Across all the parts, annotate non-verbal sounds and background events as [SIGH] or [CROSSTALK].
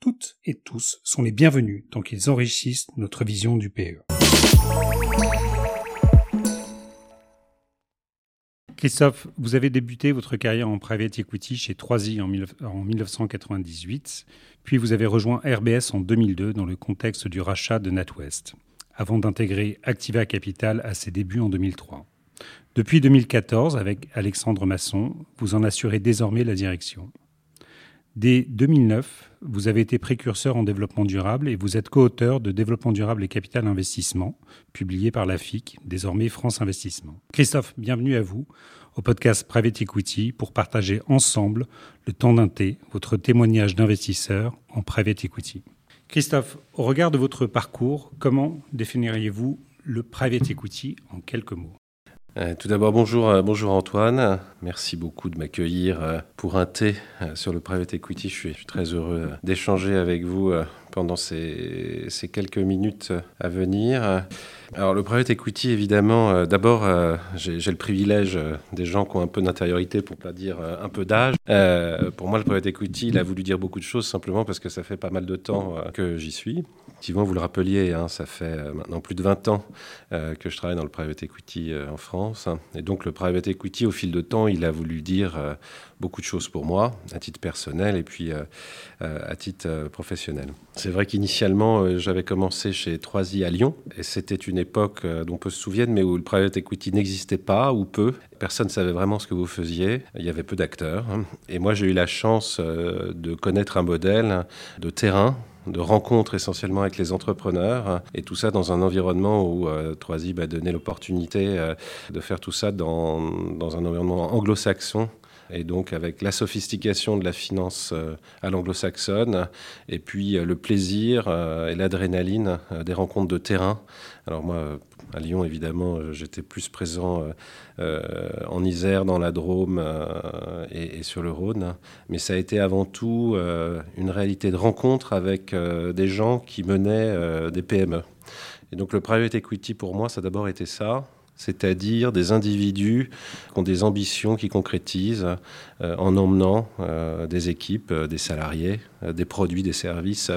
toutes et tous sont les bienvenus tant qu'ils enrichissent notre vision du PE. Christophe, vous avez débuté votre carrière en private equity chez 3i en, 1998, puis vous avez rejoint RBS en 2002 dans le contexte du rachat de NatWest, avant d'intégrer Activa Capital à ses débuts en 2003. Depuis 2014, avec Alexandre Masson, vous en assurez désormais la direction. Dès 2009, vous avez été précurseur en développement durable et vous êtes co-auteur de Développement durable et capital investissement, publié par la FIC, désormais France Investissement. Christophe, bienvenue à vous au podcast Private Equity pour partager ensemble le temps d'un thé, votre témoignage d'investisseur en private equity. Christophe, au regard de votre parcours, comment définiriez-vous le private equity en quelques mots? Tout d'abord, bonjour, euh, bonjour Antoine. Merci beaucoup de m'accueillir euh, pour un thé sur le private equity. Je suis, très heureux d'échanger avec vous pendant ces, quelques minutes à venir. Alors le private equity, évidemment, d'abord, j'ai le privilège des gens qui ont un peu d'intériorité, pour pas dire un peu d'âge. pour moi, le private equity, il a voulu dire beaucoup de choses simplement parce que ça fait pas mal de temps que j'y suis. Effectivement, vous le rappeliez, hein, ça fait euh, maintenant plus de 20 ans euh, que je travaille dans le private equity euh, en France. Et donc le private equity, au fil de temps, il a voulu dire beaucoup de choses pour moi, à titre personnel et puis à titre professionnel. C'est vrai qu'initialement, j'avais commencé chez 3i à Lyon, et c'était une époque dont peu se souviennent, mais où le private equity n'existait pas, ou peu. Personne ne savait vraiment ce que vous faisiez. Il y avait peu d'acteurs. Hein. Et moi, j'ai eu la chance de connaître un modèle de terrain de rencontres essentiellement avec les entrepreneurs, et tout ça dans un environnement où euh, Troisib a donné l'opportunité euh, de faire tout ça dans, dans un environnement anglo-saxon et donc avec la sophistication de la finance euh, à l'anglo-saxonne, et puis le plaisir et l'adrénaline des rencontres de terrain. Alors moi, à Lyon, évidemment, j'étais plus présent euh, en Isère, dans la Drôme euh, et, sur le Rhône. Mais ça a été avant tout euh, une réalité de rencontre avec des gens qui menaient des PME. Et donc le private equity, pour moi, ça a d'abord été ça c'est-à-dire des individus qui ont des ambitions qui concrétisent en emmenant des équipes, des salariés, des produits, des services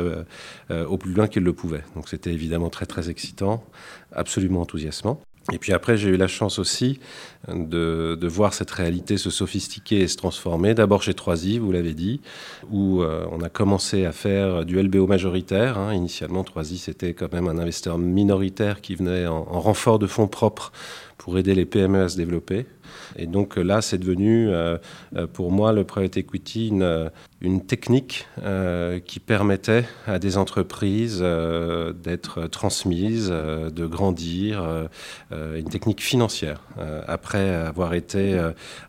au plus loin qu'ils le pouvaient. Donc c'était évidemment très très excitant, absolument enthousiasmant. Et puis après, j'ai eu la chance aussi de, de, voir cette réalité se sophistiquer et se transformer. D'abord chez 3i, vous l'avez dit, où euh, on a commencé à faire du LBO majoritaire. Hein. Initialement, 3i, c'était quand même un investisseur minoritaire qui venait en, en renfort de fonds propres pour aider les PME à se développer. Et donc là, c'est devenu euh, euh, pour moi le private equity une, une technique euh, qui permettait à des entreprises d'être transmises, de grandir, une technique financière, après avoir été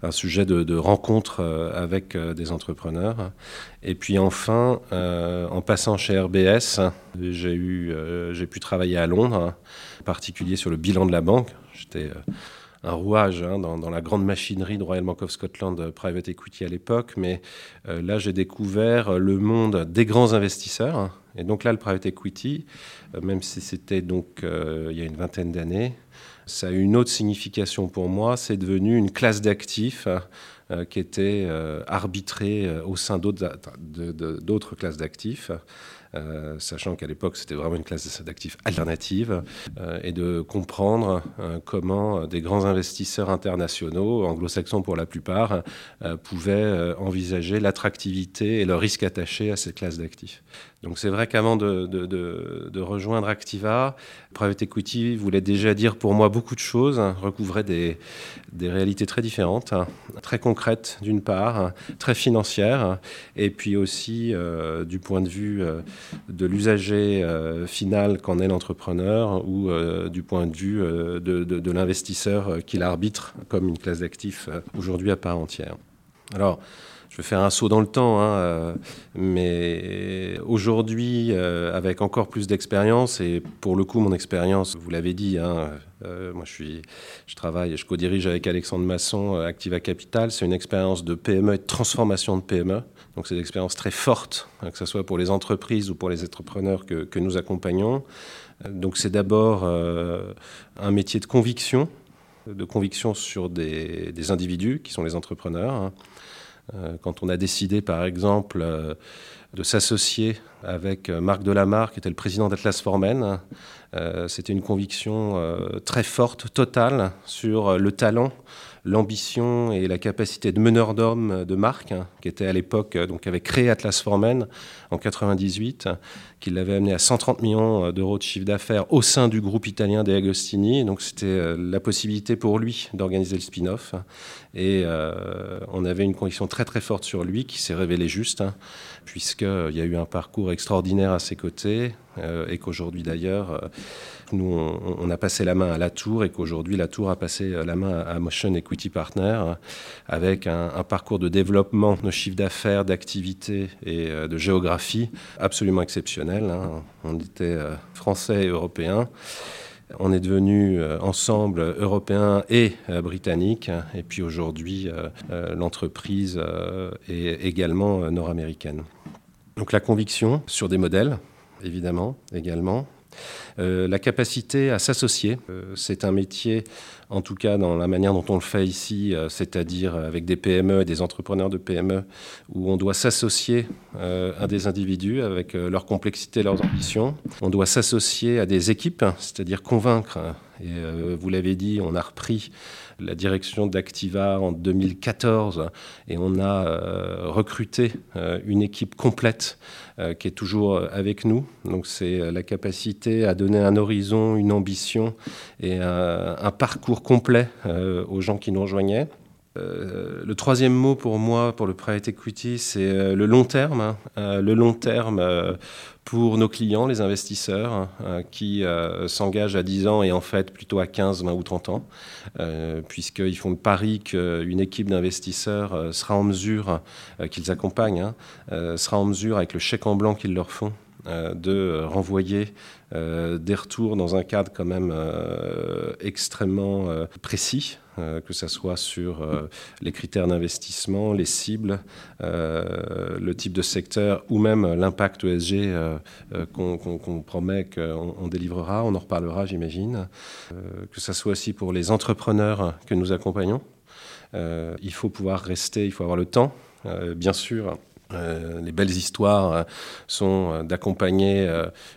un sujet de, de rencontre avec des entrepreneurs. Et puis enfin, en passant chez RBS, j'ai pu travailler à Londres, en particulier sur le bilan de la banque. J'étais un rouage hein, dans, la grande machinerie de Royal Bank of Scotland euh, Private Equity à l'époque. Mais euh, là, j'ai découvert euh, le monde des grands investisseurs. Et donc là, le private equity, même si c'était donc il y a une vingtaine d'années, ça a eu une autre signification pour moi. C'est devenu une classe d'actifs qui était arbitrée au sein d'autres classes d'actifs. Euh, sachant qu'à l'époque c'était vraiment une classe d'actifs alternative, euh, et de comprendre euh, comment des grands investisseurs internationaux, anglo-saxons pour la plupart, pouvaient envisager l'attractivité et le risque attaché à cette classe d'actifs. Donc c'est vrai qu'avant de, rejoindre Activa, Private Equity voulait déjà dire pour moi beaucoup de choses, hein, recouvrait des, réalités très différentes, hein, très concrètes d'une part, hein, très financières, et puis aussi euh, du point de vue euh, de l'usager euh, final qu'en est l'entrepreneur ou du point de vue de, l'investisseur qui l'arbitre comme une classe d'actifs aujourd'hui à part entière. Alors, je vais faire un saut dans le temps, hein, mais aujourd'hui, avec encore plus d'expérience, et pour le coup, mon expérience, vous l'avez dit, hein, moi je, travaille, je co-dirige avec Alexandre Masson Activa Capital. C'est une expérience de PME et de transformation de PME. Donc c'est une expérience très forte, hein, que ce soit pour les entreprises ou pour les entrepreneurs que, nous accompagnons. Donc c'est d'abord un métier de conviction, de conviction sur des, individus qui sont les entrepreneurs. Euh, quand on a décidé, par exemple, euh, de s'associer avec euh, Marc Delamarre, qui était le président d'Atlas Formen, c'était une conviction très forte, totale, sur le talent l'ambition et la capacité de meneur d'homme de Marc, hein, qui était à l'époque, donc avait créé Atlas Formen en 98, qui l'avait amené à 130 millions euh, d'euros de chiffre d'affaires au sein du groupe italien des Agostini. Donc c'était euh, la possibilité pour lui d'organiser le spin-off. Et euh, on avait une conviction très très forte sur lui qui s'est révélée juste, hein, puisqu'il y a eu un parcours extraordinaire à ses côtés, et qu'aujourd'hui d'ailleurs, nous on, a passé la main à la Tour, et qu'aujourd'hui la Tour a passé la main à Motion Equity Partner, avec un, parcours de développement de chiffre d'affaires, d'activité et de géographie absolument exceptionnel. Hein. On était euh, français et européens. On est devenus euh, ensemble européens et euh, britanniques. Et puis aujourd'hui, l'entreprise est également nord-américaine. Donc la conviction sur des modèles, évidemment, également. La capacité à s'associer, c'est un métier en tout cas dans la manière dont on le fait ici, euh, c'est-à-dire avec des PME et des entrepreneurs de PME, où on doit s'associer euh, à des individus avec euh, leur complexité, leurs ambitions. On doit s'associer à des équipes, c'est-à-dire convaincre. Et vous l'avez dit, on a repris la direction d'Activa en 2014 et on a recruté une équipe complète qui est toujours avec nous. Donc c'est la capacité à donner un horizon, une ambition et un parcours complet euh, aux gens qui nous rejoignaient. Euh, le troisième mot pour moi, pour le private equity, c'est euh, le long terme. Hein. le long terme pour nos clients, les investisseurs, hein, qui s'engagent à 10 ans et en fait plutôt à 15, 20 ou 30 ans, puisqu'ils font le pari qu'une équipe d'investisseurs sera en mesure, qu'ils accompagnent, hein, sera en mesure, avec le chèque en blanc qu'ils leur font, de renvoyer euh, des retours dans un cadre quand même euh, extrêmement euh, précis, que ce soit sur les critères d'investissement, les cibles, le type de secteur ou même l'impact ESG qu'on promet qu'on délivrera. On en reparlera, j'imagine. que ce soit aussi pour les entrepreneurs que nous accompagnons. il faut pouvoir rester, il faut avoir le temps, bien sûr euh, les belles histoires euh, sont euh, d'accompagner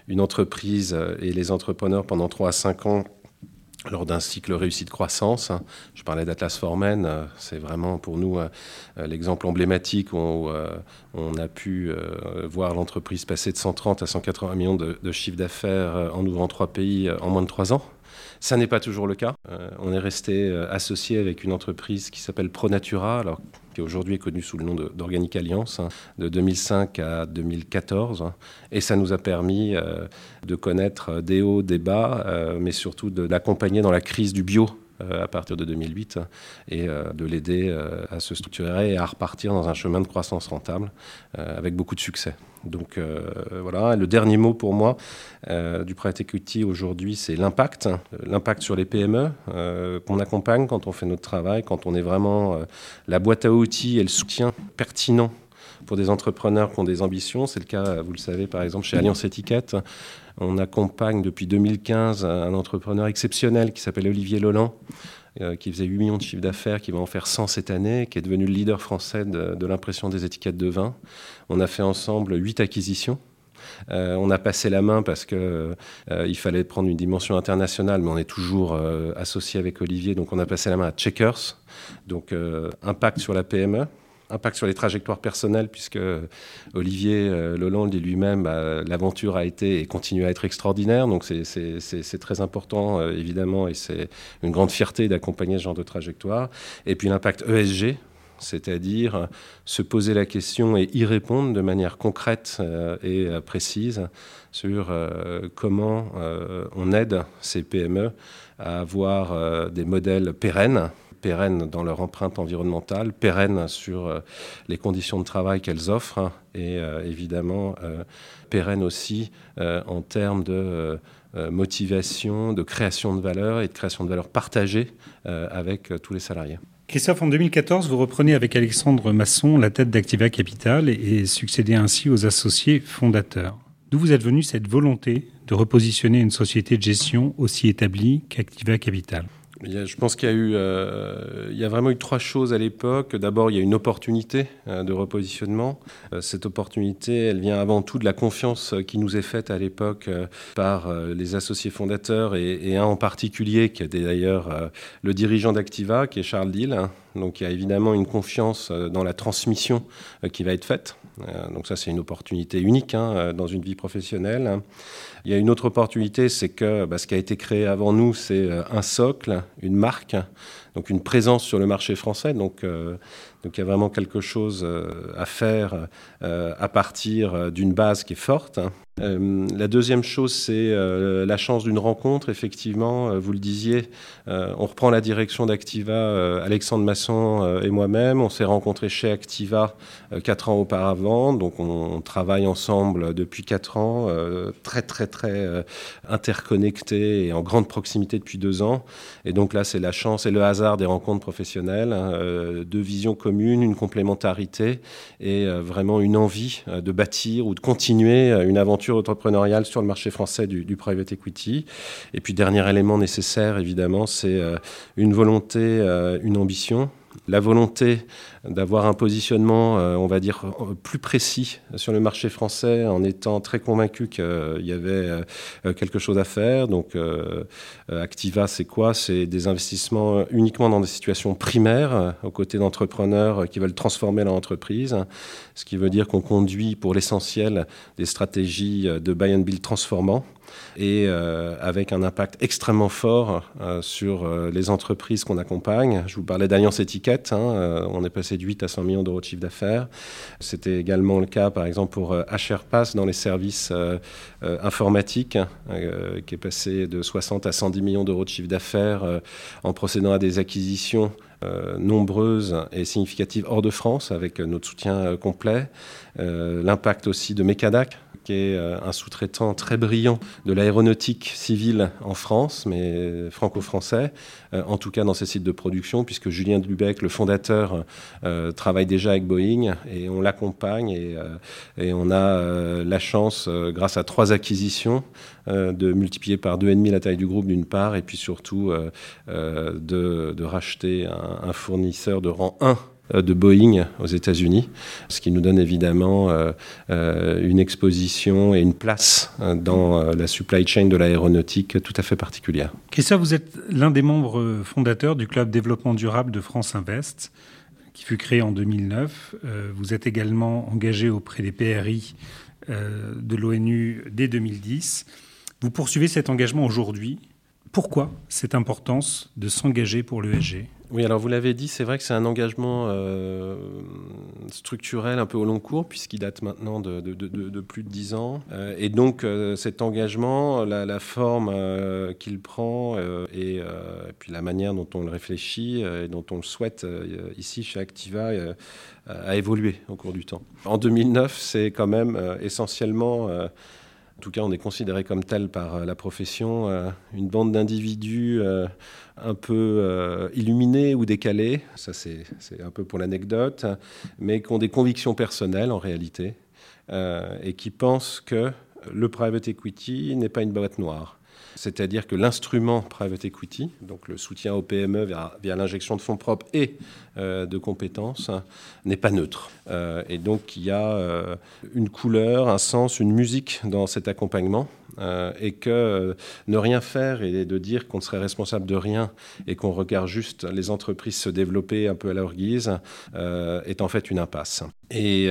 une entreprise et les entrepreneurs pendant 3 à 5 ans lors d'un cycle réussi de croissance. Je parlais d'Atlas Formen, c'est vraiment pour nous l'exemple emblématique où on a pu voir l'entreprise passer de 130 à 180 millions de, de chiffre d'affaires en ouvrant trois pays en moins de trois ans. Ça n'est pas toujours le cas. on est resté associé avec une entreprise qui s'appelle Pronatura, alors qui aujourd'hui est connu sous le nom d'Organic Alliance, hein, de 2005 à 2014. Et ça nous a permis euh, de connaître des hauts, des bas, euh, mais surtout de l'accompagner dans la crise du bio à partir de 2008 et de l'aider à se structurer et à repartir dans un chemin de croissance rentable avec beaucoup de succès. Donc voilà, le dernier mot pour moi du private equity aujourd'hui, c'est l'impact, l'impact sur les PME qu'on accompagne quand on fait notre travail, quand on est vraiment la boîte à outils et le soutien pertinent pour des entrepreneurs qui ont des ambitions. C'est le cas, vous le savez, par exemple, chez Alliance Étiquette. On accompagne depuis 2015 un entrepreneur exceptionnel qui s'appelle Olivier Loland, euh, qui faisait 8 millions de chiffre d'affaires, qui va en faire 100 cette année, qui est devenu le leader français de, l'impression des étiquettes de vin. On a fait ensemble 8 acquisitions. Euh, on a passé la main parce qu'il euh, fallait prendre une dimension internationale, mais on est toujours associé avec Olivier, donc on a passé la main à Checkers, donc impact sur la PME, impact sur les trajectoires personnelles, puisque Olivier euh, Leland dit lui-même, bah, l'aventure a été et continue à être extraordinaire. Donc c'est très important, euh, évidemment, et c'est une grande fierté d'accompagner ce genre de trajectoire. Et puis l'impact ESG, c'est-à-dire se poser la question et y répondre de manière concrète euh, et précise sur comment on aide ces PME à avoir des modèles pérennes pérennes dans leur empreinte environnementale, pérennes sur les conditions de travail qu'elles offrent hein, et évidemment pérennes aussi en termes de motivation, de création de valeur et de création de valeur partagée avec tous les salariés. Christophe, en 2014, vous reprenez avec Alexandre Masson la tête d'Activa Capital et succédez ainsi aux associés fondateurs. D'où vous êtes venu cette volonté de repositionner une société de gestion aussi établie qu'Activa Capital? Je pense qu'il y a eu, euh, il y a vraiment eu trois choses à l'époque. D'abord, il y a une opportunité euh, de repositionnement. Euh, cette opportunité, elle vient avant tout de la confiance qui nous est faite à l'époque par les associés fondateurs et, et, un en particulier qui était d'ailleurs le dirigeant d'Activa, qui est Charles Dill. Donc, il y a évidemment une confiance dans la transmission qui va être faite. Donc, ça, c'est une opportunité unique hein, dans une vie professionnelle. Il y a une autre opportunité, c'est que bah, ce qui a été créé avant nous, c'est euh, un socle, une marque, donc une présence sur le marché français. Donc, euh, il y a vraiment quelque chose euh, à faire à partir d'une base qui est forte. Euh, la deuxième chose, c'est euh, la chance d'une rencontre. Effectivement, euh, vous le disiez, on reprend la direction d'Activa, Alexandre Masson et moi-même. On s'est rencontrés chez Activa quatre ans auparavant. Donc, on, travaille ensemble depuis quatre ans, très, très, très interconnectés et en grande proximité depuis deux ans. Et donc là, c'est la chance et le hasard des rencontres professionnelles, hein, deux visions communes, une complémentarité et vraiment une envie de bâtir ou de continuer une aventure entrepreneuriale sur le marché français du, private equity. Et puis, dernier élément nécessaire, évidemment, c'est euh, une volonté, euh, une ambition la volonté d'avoir un positionnement, euh, on va dire, plus précis sur le marché français en étant très convaincu qu'il y avait quelque chose à faire. Donc, Activa, c'est quoi? C'est des investissements uniquement dans des situations primaires, aux côtés d'entrepreneurs qui veulent transformer leur entreprise, ce qui veut dire qu'on conduit pour l'essentiel des stratégies de buy and build transformant et euh, avec un impact extrêmement fort euh, sur euh, les entreprises qu'on accompagne. Je vous parlais d'Alliance Étiquette, hein, on est passé de 8 à 100 millions d'euros de chiffre d'affaires. C'était également le cas, par exemple, pour HRPass dans les services informatiques, qui est passé de 60 à 110 millions d'euros de chiffre d'affaires en procédant à des acquisitions nombreuses et significatives hors de France avec notre soutien complet. L'impact aussi de Mecadac, qui est euh, un sous-traitant très brillant de l'aéronautique civile en France, mais franco-français, euh, en tout cas dans ses sites de production, puisque Julien Dubec, le fondateur, euh, travaille déjà avec Boeing et on l'accompagne et, on a la chance, grâce à trois acquisitions, de multiplier par deux et demi la taille du groupe d'une part, et puis surtout de, racheter un, un fournisseur de rang 1 euh, de Boeing aux États-Unis, ce qui nous donne évidemment euh, euh, une exposition et une place dans la supply chain de l'aéronautique tout à fait particulière. Christophe, vous êtes l'un des membres fondateurs du Club Développement Durable de France Invest, qui fut créé en 2009. Vous êtes également engagé auprès des PRI de l'ONU dès 2010. Vous poursuivez cet engagement aujourd'hui. Pourquoi cette importance de s'engager pour l'ESG oui, alors vous l'avez dit, c'est vrai que c'est un engagement euh, structurel un peu au long cours, puisqu'il date maintenant de, plus de dix ans. Euh, et donc euh, cet engagement, la, forme qu'il prend et, puis la manière dont on le réfléchit et dont on le souhaite ici chez Activa a évolué au cours du temps. En 2009, c'est quand même essentiellement... En tout cas, on est considéré comme tel par la profession, une bande d'individus un peu euh, illuminés ou décalés, ça c'est un peu pour l'anecdote, mais qui ont des convictions personnelles en réalité, euh, et qui pensent que le private equity n'est pas une boîte noire. C'est-à-dire que l'instrument private equity, donc le soutien aux PME via, l'injection de fonds propres et euh, de compétences, n'est pas neutre. et donc il y a une couleur, un sens, une musique dans cet accompagnement euh, et que euh, ne rien faire et de dire qu'on serait responsable de rien et qu'on regarde juste les entreprises se développer un peu à leur guise euh, est en fait une impasse. Et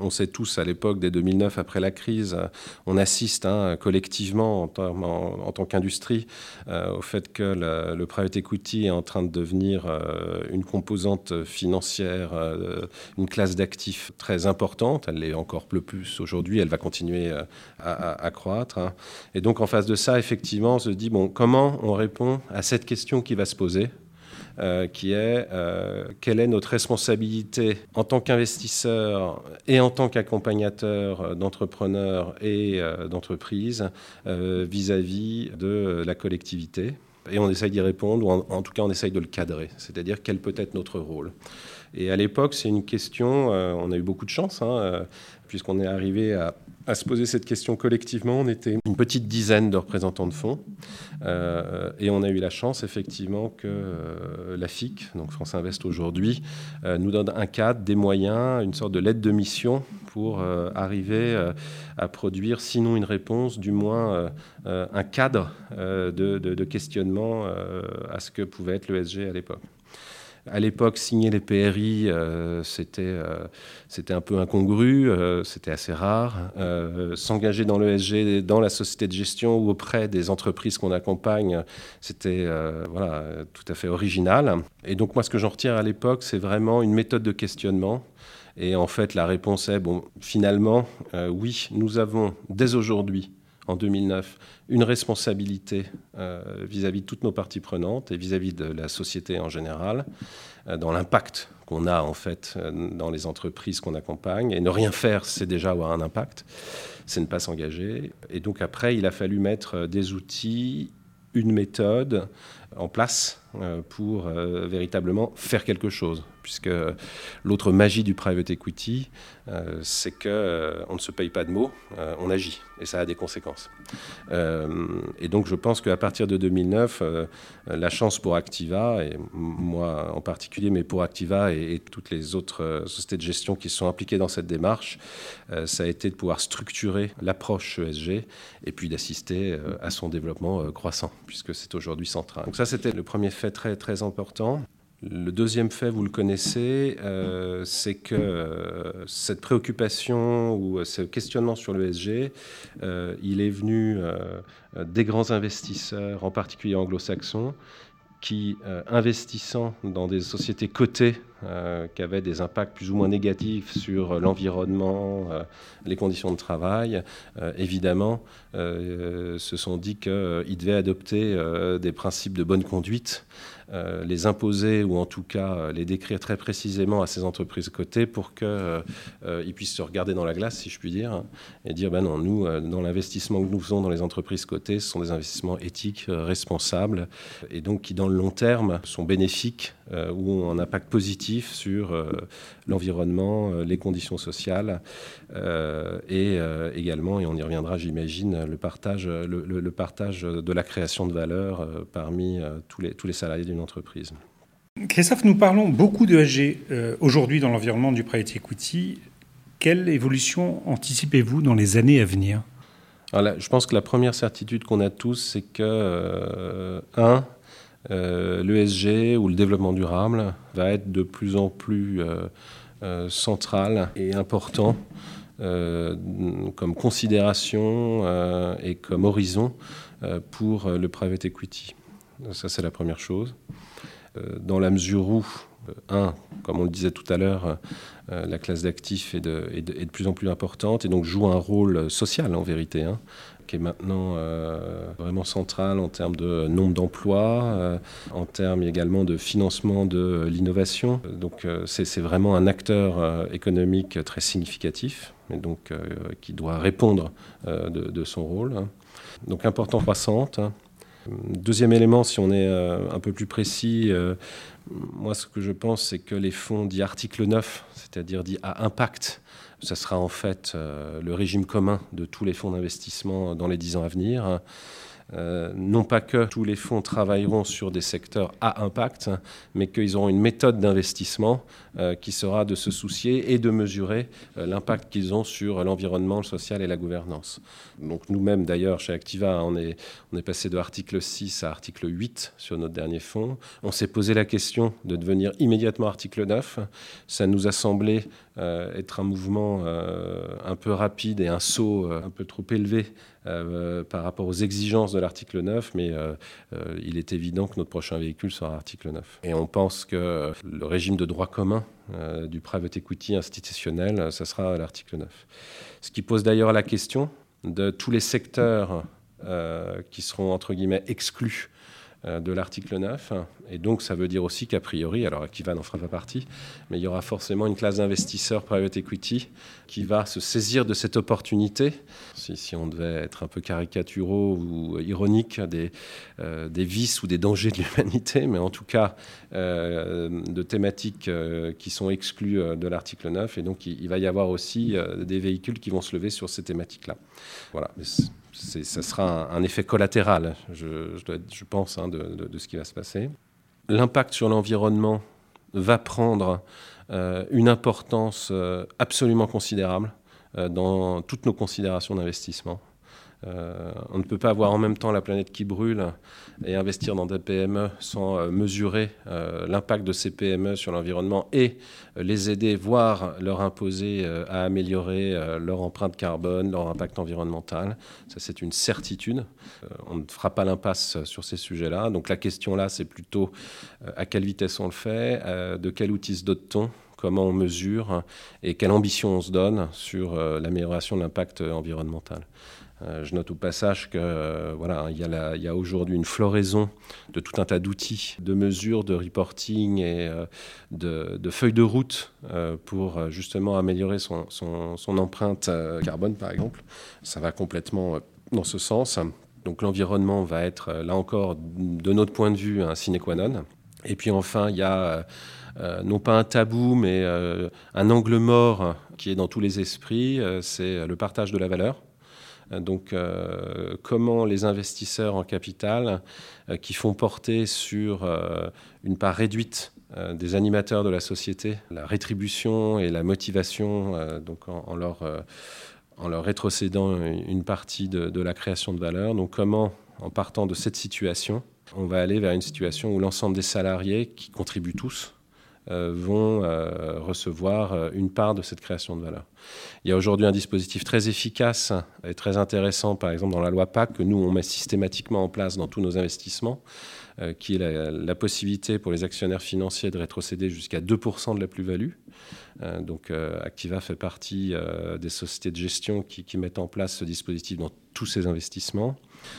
on sait tous à l'époque, dès 2009, après la crise, on assiste hein, collectivement en, tant qu'industrie au fait que le, private equity est en train de devenir une composante financière, une classe d'actifs très importante. Elle l'est encore plus aujourd'hui, elle va continuer à, à croître. Hein. Et donc en face de ça, effectivement, on se dit, bon, comment on répond à cette question qui va se poser qui est quelle est notre responsabilité en tant qu'investisseur et en tant qu'accompagnateur d'entrepreneurs et d'entreprises vis-à-vis de la collectivité? Et on essaye d'y répondre, ou en, tout cas on essaye de le cadrer, c'est-à-dire quel peut être notre rôle. Et à l'époque, c'est une question, on a eu beaucoup de chance, hein, puisqu'on est arrivé à à se poser cette question collectivement. On était une petite dizaine de représentants de fonds euh, et on a eu la chance effectivement que euh, la FIC, donc France Invest aujourd'hui, euh, nous donne un cadre, des moyens, une sorte de lettre de mission pour arriver à produire, sinon une réponse, du moins un cadre de, de, questionnement à ce que pouvait être l'ESG à l'époque. À l'époque, signer les PRI, euh, euh, c'était un peu incongru, euh, c'était assez rare. S'engager dans l'ESG, dans la société de gestion ou auprès des entreprises qu'on accompagne, c'était voilà, tout à fait original. Et donc moi, ce que j'en retire à l'époque, c'est vraiment une méthode de questionnement. Et en fait, la réponse est, bon, finalement, oui, nous avons dès aujourd'hui en 2009 une responsabilité euh, vis-à-vis de toutes nos parties prenantes et vis-à-vis de la société en général, euh, dans l'impact qu'on a en fait euh, dans les entreprises qu'on accompagne. Et ne rien faire, c'est déjà avoir un impact, c'est ne pas s'engager. Et donc après, il a fallu mettre des outils, une méthode en place pour véritablement faire quelque chose puisque l'autre magie du private equity, euh, c'est qu'on euh, ne se paye pas de mots, euh, on agit, et ça a des conséquences. et donc je pense qu'à partir de 2009, la chance pour Activa, et moi en particulier, mais pour Activa et, toutes les autres sociétés de gestion qui sont impliquées dans cette démarche, ça a été de pouvoir structurer l'approche ESG et puis d'assister à son développement croissant, puisque c'est aujourd'hui central. Donc ça, c'était le premier fait très, très important. Le deuxième fait, vous le connaissez, euh, c'est que euh, cette préoccupation ou ce questionnement sur l'ESG, euh, il est venu des grands investisseurs, en particulier anglo-saxons, qui, investissant dans des sociétés cotées qui avaient des impacts plus ou moins négatifs sur l'environnement, les conditions de travail, évidemment, se sont dit qu'ils devaient adopter des principes de bonne conduite euh, les imposer ou en tout cas euh, les décrire très précisément à ces entreprises cotées pour qu'ils euh, puissent se regarder dans la glace, si je puis dire, hein, et dire ben non, nous, dans l'investissement que nous faisons dans les entreprises cotées, ce sont des investissements éthiques, responsables, et donc qui, dans le long terme, sont bénéfiques ou ont un impact positif sur l'environnement, les conditions sociales, et également, et on y reviendra, j'imagine, le partage, le, partage de la création de valeur parmi tous, les, tous les salariés d'une entreprise. Christophe, nous parlons beaucoup de SG euh, aujourd'hui dans l'environnement du private equity. Quelle évolution anticipez-vous dans les années à venir? Je pense que la première certitude qu'on a tous, c'est que, euh, un, euh, l'ESG ou le développement durable va être de plus en plus central et important comme considération et comme horizon pour le private equity. Ça, c'est la première chose. Euh, dans la mesure où, euh, un, comme on le disait tout à l'heure, euh, la classe d'actifs est de, plus en plus importante et donc joue un rôle social en vérité, hein, qui est maintenant vraiment central en termes de nombre d'emplois, en termes également de financement de l'innovation. Donc c'est vraiment un acteur économique très significatif et donc qui doit répondre de, son rôle. Hein. Donc important croissante. Deuxième élément, si on est euh, un peu plus précis, euh, moi ce que je pense, c'est que les fonds dits article 9, c'est-à-dire dits à impact, ça sera en fait euh, le régime commun de tous les fonds d'investissement dans les dix ans à venir. Euh, non pas que tous les fonds travailleront sur des secteurs à impact, mais qu'ils auront une méthode d'investissement euh, qui sera de se soucier et de mesurer euh, l'impact qu'ils ont sur l'environnement, le social et la gouvernance. Donc nous-mêmes, d'ailleurs, chez Activa, on est, on est passé de article 6 à article 8 sur notre dernier fonds. On s'est posé la question de devenir immédiatement article 9. Ça nous a semblé être un mouvement un peu rapide et un saut un peu trop élevé euh, par rapport aux exigences de l'article 9, mais euh, euh, il est évident que notre prochain véhicule sera article 9. Et on pense que le régime de droit commun du private equity institutionnel, ce sera l'article 9. Ce qui pose d'ailleurs la question de tous les secteurs qui seront, entre guillemets, exclus de l'article 9. Et donc, ça veut dire aussi qu'a priori, alors Akiva n'en fera pas partie, mais il y aura forcément une classe d'investisseurs private equity qui va se saisir de cette opportunité, si, on devait être un peu caricaturaux ou ironique, des, euh, des vices ou des dangers de l'humanité, mais en tout cas euh, de thématiques qui sont exclues de l'article 9. Et donc, il, va y avoir aussi des véhicules qui vont se lever sur ces thématiques-là. Voilà ça sera un, effet collatéral, je, pense, hein, de, de, ce qui va se passer. L'impact sur l'environnement va prendre euh, une importance euh, absolument considérable euh, dans toutes nos considérations d'investissement. Euh, on ne peut pas avoir en même temps la planète qui brûle et investir dans des PME sans euh, mesurer euh, l'impact de ces PME sur l'environnement et les aider, voire leur imposer à améliorer leur empreinte carbone, leur impact environnemental. Ça, c'est une certitude. on ne fera pas l'impasse sur ces sujets-là. Donc la question là, c'est plutôt à quelle vitesse on le fait, de quel outil se dote-t-on comment on mesure et quelle ambition on se donne sur l'amélioration de l'impact environnemental. Euh, je note au passage que euh, voilà, il y a, aujourd'hui une floraison de tout un tas d'outils, de mesures, de reporting et euh, de, feuilles de route pour justement améliorer son, empreinte carbone, par exemple. Ça va complètement dans ce sens. Donc l'environnement va être, là encore, de notre point de vue, un sine qua non. Et puis enfin, il y a non pas un tabou, mais un angle mort qui est dans tous les esprits, c'est le partage de la valeur. Donc, euh, comment les investisseurs en capital, euh, qui font porter sur euh, une part réduite des animateurs de la société la rétribution et la motivation, donc en, leur, en, leur, rétrocédant une partie de, de, la création de valeur. Donc, comment, en partant de cette situation, on va aller vers une situation où l'ensemble des salariés, qui contribuent tous, vont euh, recevoir euh, une part de cette création de valeur. Il y a aujourd'hui un dispositif très efficace et très intéressant, par exemple dans la loi PAC, que nous, on met systématiquement en place dans tous nos investissements, qui est la, possibilité pour les actionnaires financiers de rétrocéder jusqu'à 2% de la plus-value. donc Activa fait partie des sociétés de gestion qui, mettent en place ce dispositif dans tous ces investissements.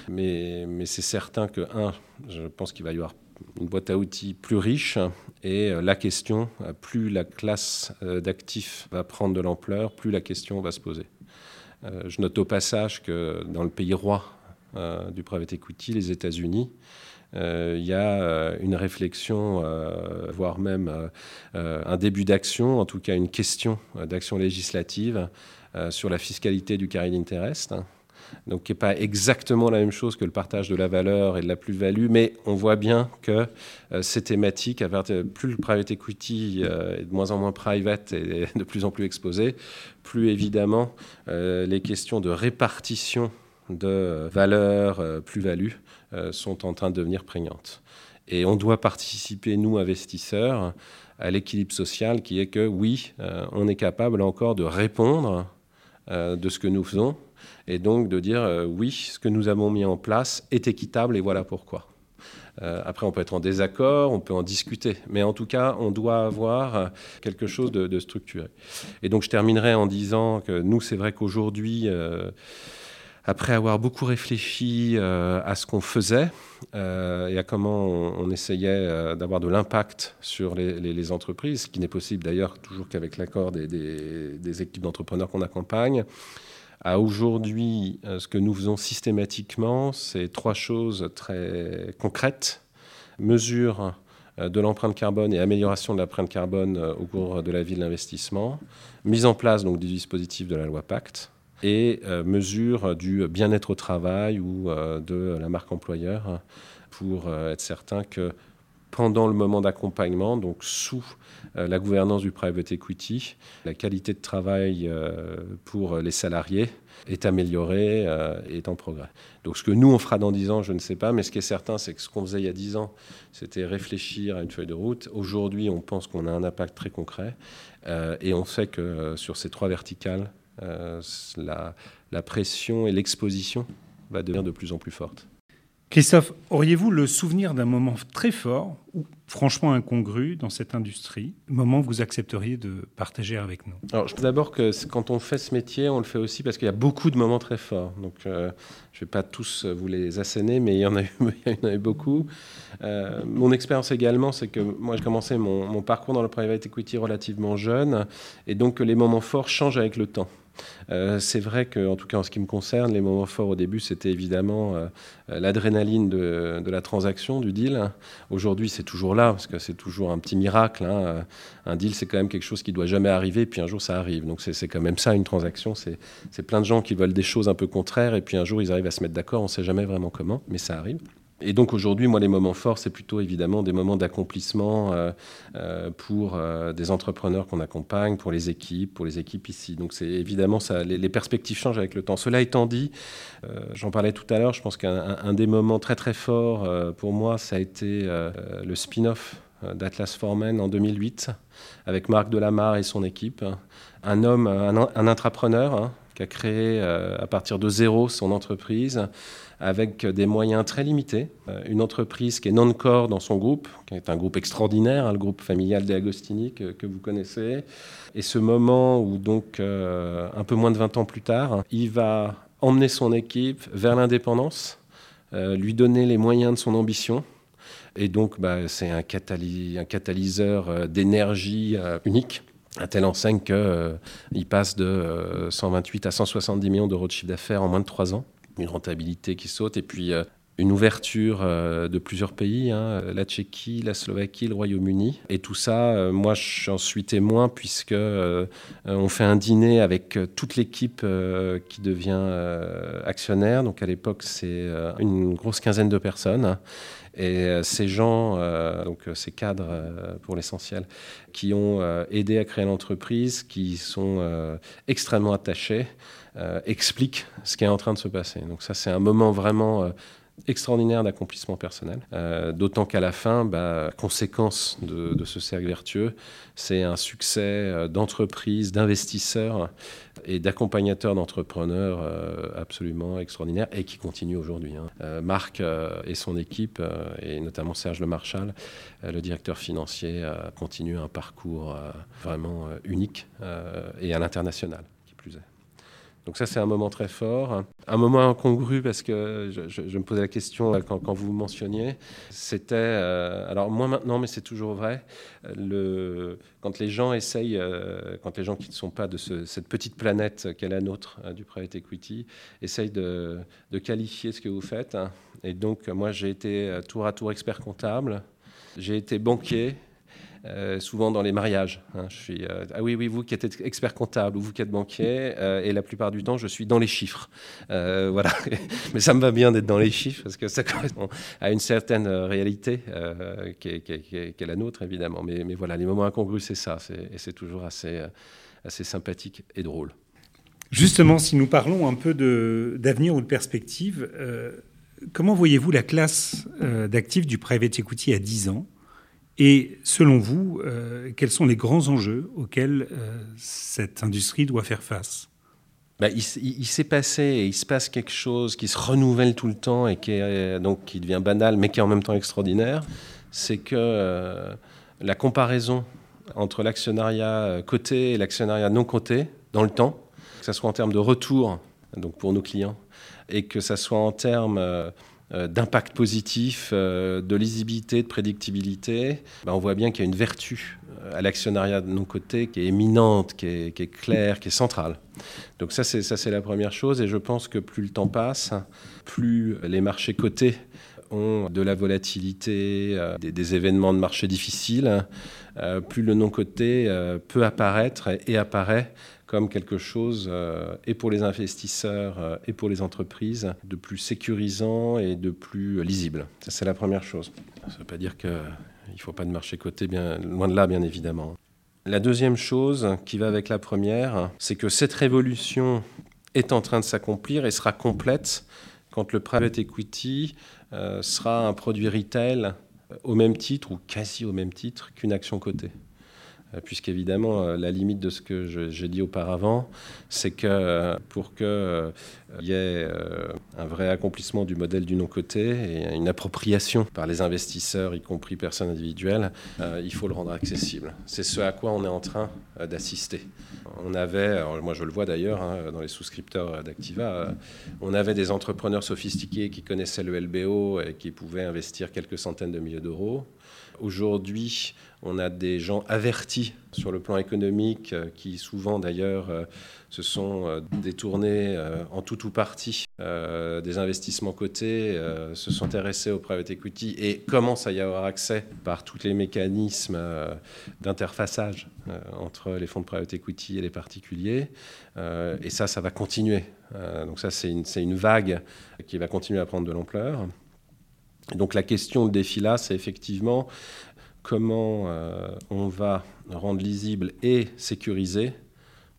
Mais c'est certain que, un, je pense qu'il va y avoir une boîte à outils plus riche. Et euh, la question, euh, plus la classe euh, d'actifs va prendre de l'ampleur, plus la question va se poser. Je note au passage que dans le pays roi du private equity, les États-Unis, il y a une réflexion, voire même un début d'action, en tout cas une question d'action législative sur la fiscalité du carry interest donc qui n'est pas exactement la même chose que le partage de la valeur et de la plus-value, mais on voit bien que euh, ces thématiques, plus le private equity euh, est de moins en moins private et de plus en plus exposé, plus évidemment euh, les questions de répartition de valeur, plus-value sont en train de devenir prégnantes. Et on doit participer, nous, investisseurs, à l'équilibre social qui est que oui, on est capable encore de répondre de ce que nous faisons et donc de dire euh, oui, ce que nous avons mis en place est équitable et voilà pourquoi. Euh, après, on peut être en désaccord, on peut en discuter, mais en tout cas, on doit avoir euh, quelque chose de, structuré. Et donc, je terminerai en disant que nous, c'est vrai qu'aujourd'hui, après avoir beaucoup réfléchi à ce qu'on faisait et à comment on, essayait d'avoir de l'impact sur les, entreprises, ce qui n'est possible d'ailleurs toujours qu'avec l'accord des, des équipes d'entrepreneurs qu'on accompagne, à aujourd'hui, euh, ce que nous faisons systématiquement, c'est trois choses très concrètes. Mesure euh, de l'empreinte carbone et amélioration de l'empreinte carbone euh, au cours de la vie de l'investissement. Mise en place donc, du dispositif de la loi Pacte et mesure du bien-être au travail ou de la marque employeur pour être certain que pendant le moment d'accompagnement, donc sous euh, la gouvernance du private equity, la qualité de travail euh, pour les salariés est améliorée euh, est en progrès. Donc ce que nous, on fera dans 10 ans, je ne sais pas, mais ce qui est certain, c'est que ce qu'on faisait il y a 10 ans, c'était réfléchir à une feuille de route. Aujourd'hui, on pense qu'on a un impact très concret et on sait que sur ces trois verticales, la pression et l'exposition va devenir de plus en plus forte. Christophe, auriez-vous le souvenir d'un moment très fort ou franchement incongru dans cette industrie, moment que vous accepteriez de partager avec nous? Alors, je d'abord que quand on fait ce métier, on le fait aussi parce qu'il y a beaucoup de moments très forts. Donc, euh, je ne vais pas tous vous les asséner, mais [LAUGHS] il y en a eu, beaucoup. Euh, mon expérience également, c'est que moi, j'ai commencé mon, mon, parcours dans le private equity relativement jeune, et donc les moments forts changent avec le temps. Euh, c'est vrai que, en tout cas en ce qui me concerne, les moments forts au début, c'était évidemment euh, l'adrénaline de, la transaction, du deal. Aujourd'hui, c'est toujours là, parce que c'est toujours un petit miracle. Hein. Un deal, c'est quand même quelque chose qui doit jamais arriver, puis un jour, ça arrive. Donc c'est quand même ça, une transaction. C'est plein de gens qui veulent des choses un peu contraires, et puis un jour, ils arrivent à se mettre d'accord. On ne sait jamais vraiment comment, mais ça arrive. Et donc aujourd'hui, moi, les moments forts, c'est plutôt évidemment des moments d'accomplissement euh, euh, pour euh, des entrepreneurs qu'on accompagne, pour les équipes, pour les équipes ici. Donc c'est évidemment ça, les, perspectives changent avec le temps. Cela étant dit, j'en parlais tout à l'heure, je pense qu'un des moments très très forts pour moi, ça a été le spin-off d'Atlas Formen en 2008 avec Marc Delamarre et son équipe. Un homme, un, intrapreneur hein, qui a créé à partir de zéro son entreprise avec des moyens très limités. Euh, une entreprise qui est non-core dans son groupe, qui est un groupe extraordinaire, hein, le groupe familial des Agostini que, vous connaissez. Et ce moment où, donc, euh, un peu moins de 20 ans plus tard, il va emmener son équipe vers l'indépendance, euh, lui donner les moyens de son ambition. Et donc, bah, c'est un, catalyseur d'énergie unique à telle enseigne qu'il passe de 128 à 170 millions d'euros de chiffre d'affaires en moins de 3 ans une rentabilité qui saute, et puis euh, une ouverture euh, de plusieurs pays, hein, la Tchéquie, la Slovaquie, le Royaume-Uni. Et tout ça, euh, moi, j'en suis témoin puisque on fait un dîner avec toute l'équipe qui devient actionnaire. Donc à l'époque, c'est une grosse quinzaine de personnes. Et ces gens, donc ces cadres pour l'essentiel, qui ont aidé à créer l'entreprise, qui sont extrêmement attachés, euh, explique ce qui est en train de se passer. Donc ça, c'est un moment vraiment euh, extraordinaire d'accomplissement personnel. Euh, d'autant qu'à la fin, bah, conséquence de, ce cercle vertueux, c'est un succès d'entreprise, d'investisseurs et d'accompagnateurs d'entrepreneurs absolument extraordinaire et qui continue aujourd'hui. Hein. Marc et son équipe, et notamment Serge Le Marchal, le directeur financier, continuent un parcours vraiment unique et à l'international. Donc ça, c'est un moment très fort. Un moment incongru parce que je, me posais la question euh, quand, vous vous mentionniez. C'était, euh, alors moi maintenant, mais c'est toujours vrai, le, quand les gens essayent, euh, quand les gens qui ne sont pas de cette petite planète qu'est la nôtre du private equity, essayent de, qualifier ce que vous faites. Et donc moi, j'ai été tour à tour expert comptable, j'ai été banquier, euh, souvent dans les mariages. Hein. euh, ah oui, oui, vous qui êtes expert comptable ou vous qui êtes banquier, euh, et la plupart du temps, je suis dans les chiffres. voilà. [LAUGHS] Mais ça me va bien d'être dans les chiffres parce que ça correspond à une certaine réalité qui est, la nôtre, évidemment. Mais, mais, voilà, les moments incongrus, c'est ça. Et c'est toujours assez, assez sympathique et drôle. Justement, si nous parlons un peu d'avenir ou de perspective, comment voyez-vous la classe d'actifs du private equity à 10 ans? Et selon vous, euh, quels sont les grands enjeux auxquels euh, cette industrie doit faire face? Bah, il, s'est passé et il se passe quelque chose qui se renouvelle tout le temps et qui, est, donc, qui devient banal, mais qui est en même temps extraordinaire. C'est que euh, la comparaison entre l'actionnariat coté et l'actionnariat non coté dans le temps, que ce soit en termes de retour donc pour nos clients, et que ce soit en termes euh, d'impact positif, euh, de lisibilité, de prédictibilité, ben, on voit bien qu'il y a une vertu euh, à l'actionnariat de nos côtés qui est éminente, qui est, claire, qui est centrale. Donc ça c'est, la première chose. Et je pense que plus le temps passe, plus les marchés cotés ont de la volatilité, des, événements de marché difficiles, plus le non-coté peut apparaître et apparaît comme quelque chose, euh, et pour les investisseurs euh, et pour les entreprises, de plus sécurisant et de plus lisible. Ça, c'est la première chose. Ça ne veut pas dire qu'il ne faut pas de marché coté, bien, loin de là, bien évidemment. La deuxième chose qui va avec la première, c'est que cette révolution est en train de s'accomplir et sera complète quand le private equity euh, sera un produit retail au même titre ou quasi au même titre qu'une action cotée. Puisqu'évidemment, la limite de ce que j'ai dit auparavant, c'est que pour qu'il y ait un vrai accomplissement du modèle du non-côté et une appropriation par les investisseurs, y compris personnes individuelles, il faut le rendre accessible. C'est ce à quoi on est en train d'assister. On avait, moi je le vois d'ailleurs hein, dans les souscripteurs d'Activa, on avait des entrepreneurs sophistiqués qui connaissaient le LBO et qui pouvaient investir quelques centaines de milliers d'euros. Aujourd'hui, on a des gens avertis sur le plan économique euh, qui souvent d'ailleurs euh, se sont euh, détournés en tout ou partie des investissements cotés, se sont intéressés au private equity et commencent à y avoir accès par tous les mécanismes d'interfaçage entre les fonds de private equity et les particuliers. Et ça, ça va continuer. Donc ça, c'est une, vague qui va continuer à prendre de l'ampleur. Donc la question, de défi là, c'est effectivement comment euh, on va rendre lisible et sécurisé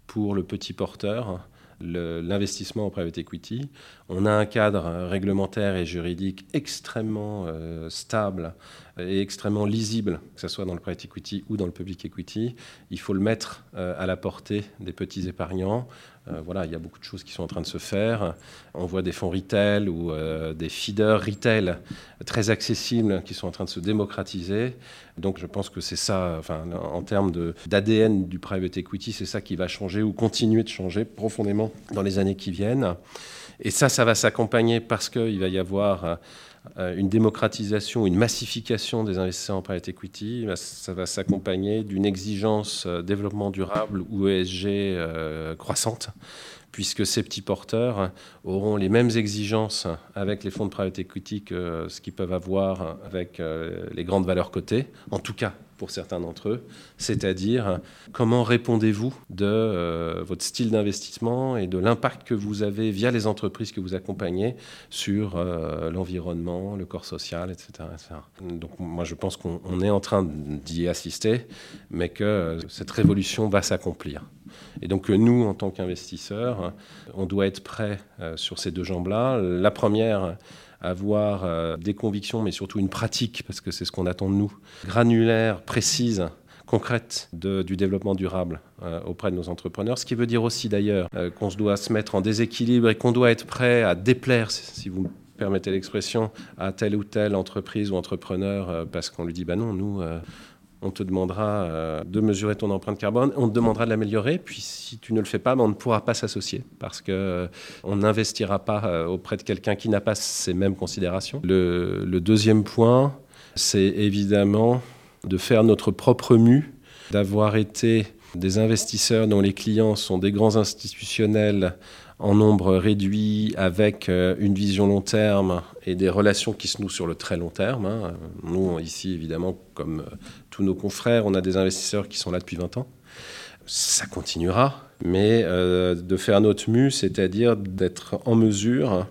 pour le petit porteur l'investissement en private equity. On a un cadre réglementaire et juridique extrêmement euh, stable et extrêmement lisible, que ce soit dans le private equity ou dans le public equity. Il faut le mettre euh, à la portée des petits épargnants. Euh, voilà, il y a beaucoup de choses qui sont en train de se faire. On voit des fonds retail ou des feeders retail très accessibles qui sont en train de se démocratiser. Donc je pense que c'est ça, en termes d'ADN du private equity, c'est ça qui va changer ou continuer de changer profondément dans les années qui viennent. Et ça, ça va s'accompagner parce qu'il va y avoir euh, une démocratisation, une massification des investisseurs en private equity. Ça va s'accompagner d'une exigence euh, développement durable ou ESG euh, croissante puisque ces petits porteurs auront les mêmes exigences avec les fonds de private equity que ce qu'ils peuvent avoir avec les grandes valeurs cotées, en tout cas pour certains d'entre eux, c'est-à-dire comment répondez-vous de euh, votre style d'investissement et de l'impact que vous avez via les entreprises que vous accompagnez sur euh, l'environnement, le corps social, etc., Donc moi je pense qu'on est en train d'y assister, mais que euh, cette révolution va s'accomplir. Et donc nous, en tant qu'investisseurs, on doit être prêts sur ces deux jambes-là. La première, avoir euh, des convictions, mais surtout une pratique, parce que c'est ce qu'on attend de nous, granulaire, précise, concrète du développement durable euh, auprès de nos entrepreneurs. Ce qui veut dire aussi d'ailleurs euh, qu'on se doit se mettre en déséquilibre et qu'on doit être prêt à déplaire, si vous permettez l'expression, à telle ou telle entreprise ou entrepreneur, parce qu'on lui dit, bah non, nous on te demandera euh, de mesurer ton empreinte carbone, on te demandera de l'améliorer, puis si tu ne le fais pas, ben, on ne pourra pas s'associer parce qu'on euh, n'investira pas euh, auprès de quelqu'un qui n'a pas ces mêmes considérations. Le, le deuxième point, c'est évidemment de faire notre propre mue, d'avoir été des investisseurs dont les clients sont des grands institutionnels en nombre réduit, avec euh, une vision long terme et des relations qui se nouent sur le très long terme. Hein. Nous, ici, évidemment, comme euh, tous nos confrères, on a des investisseurs qui sont là depuis 20 ans. Ça continuera, mais euh, de faire notre mue, c'est-à-dire d'être en mesure,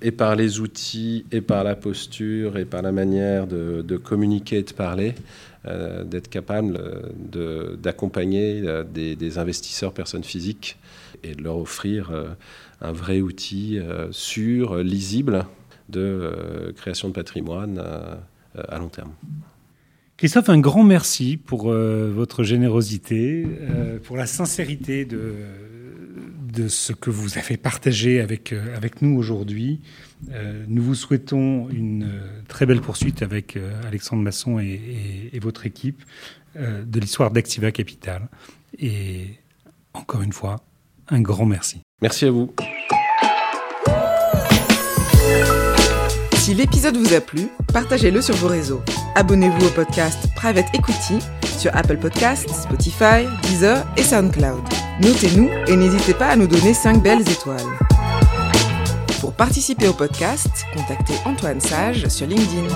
et par les outils, et par la posture, et par la manière de, communiquer et de parler, d'être capable d'accompagner des investisseurs personnes physiques et de leur offrir euh, un vrai outil euh, sûr, lisible de euh, création de patrimoine à long terme. Christophe, un grand merci pour votre générosité, pour la sincérité de, de ce que vous avez partagé avec, avec nous aujourd'hui. nous vous souhaitons une très belle poursuite avec Alexandre Masson et votre équipe de l'histoire d'Activa Capital. Et encore une fois, un grand merci. Merci à vous. Si l'épisode vous a plu, partagez-le sur vos réseaux. Abonnez-vous au podcast Private Equity sur Apple Podcasts, Spotify, Deezer et SoundCloud. Notez-nous et n'hésitez pas à nous donner 5 belles étoiles. Pour participer au podcast, contactez Antoine Sage sur LinkedIn.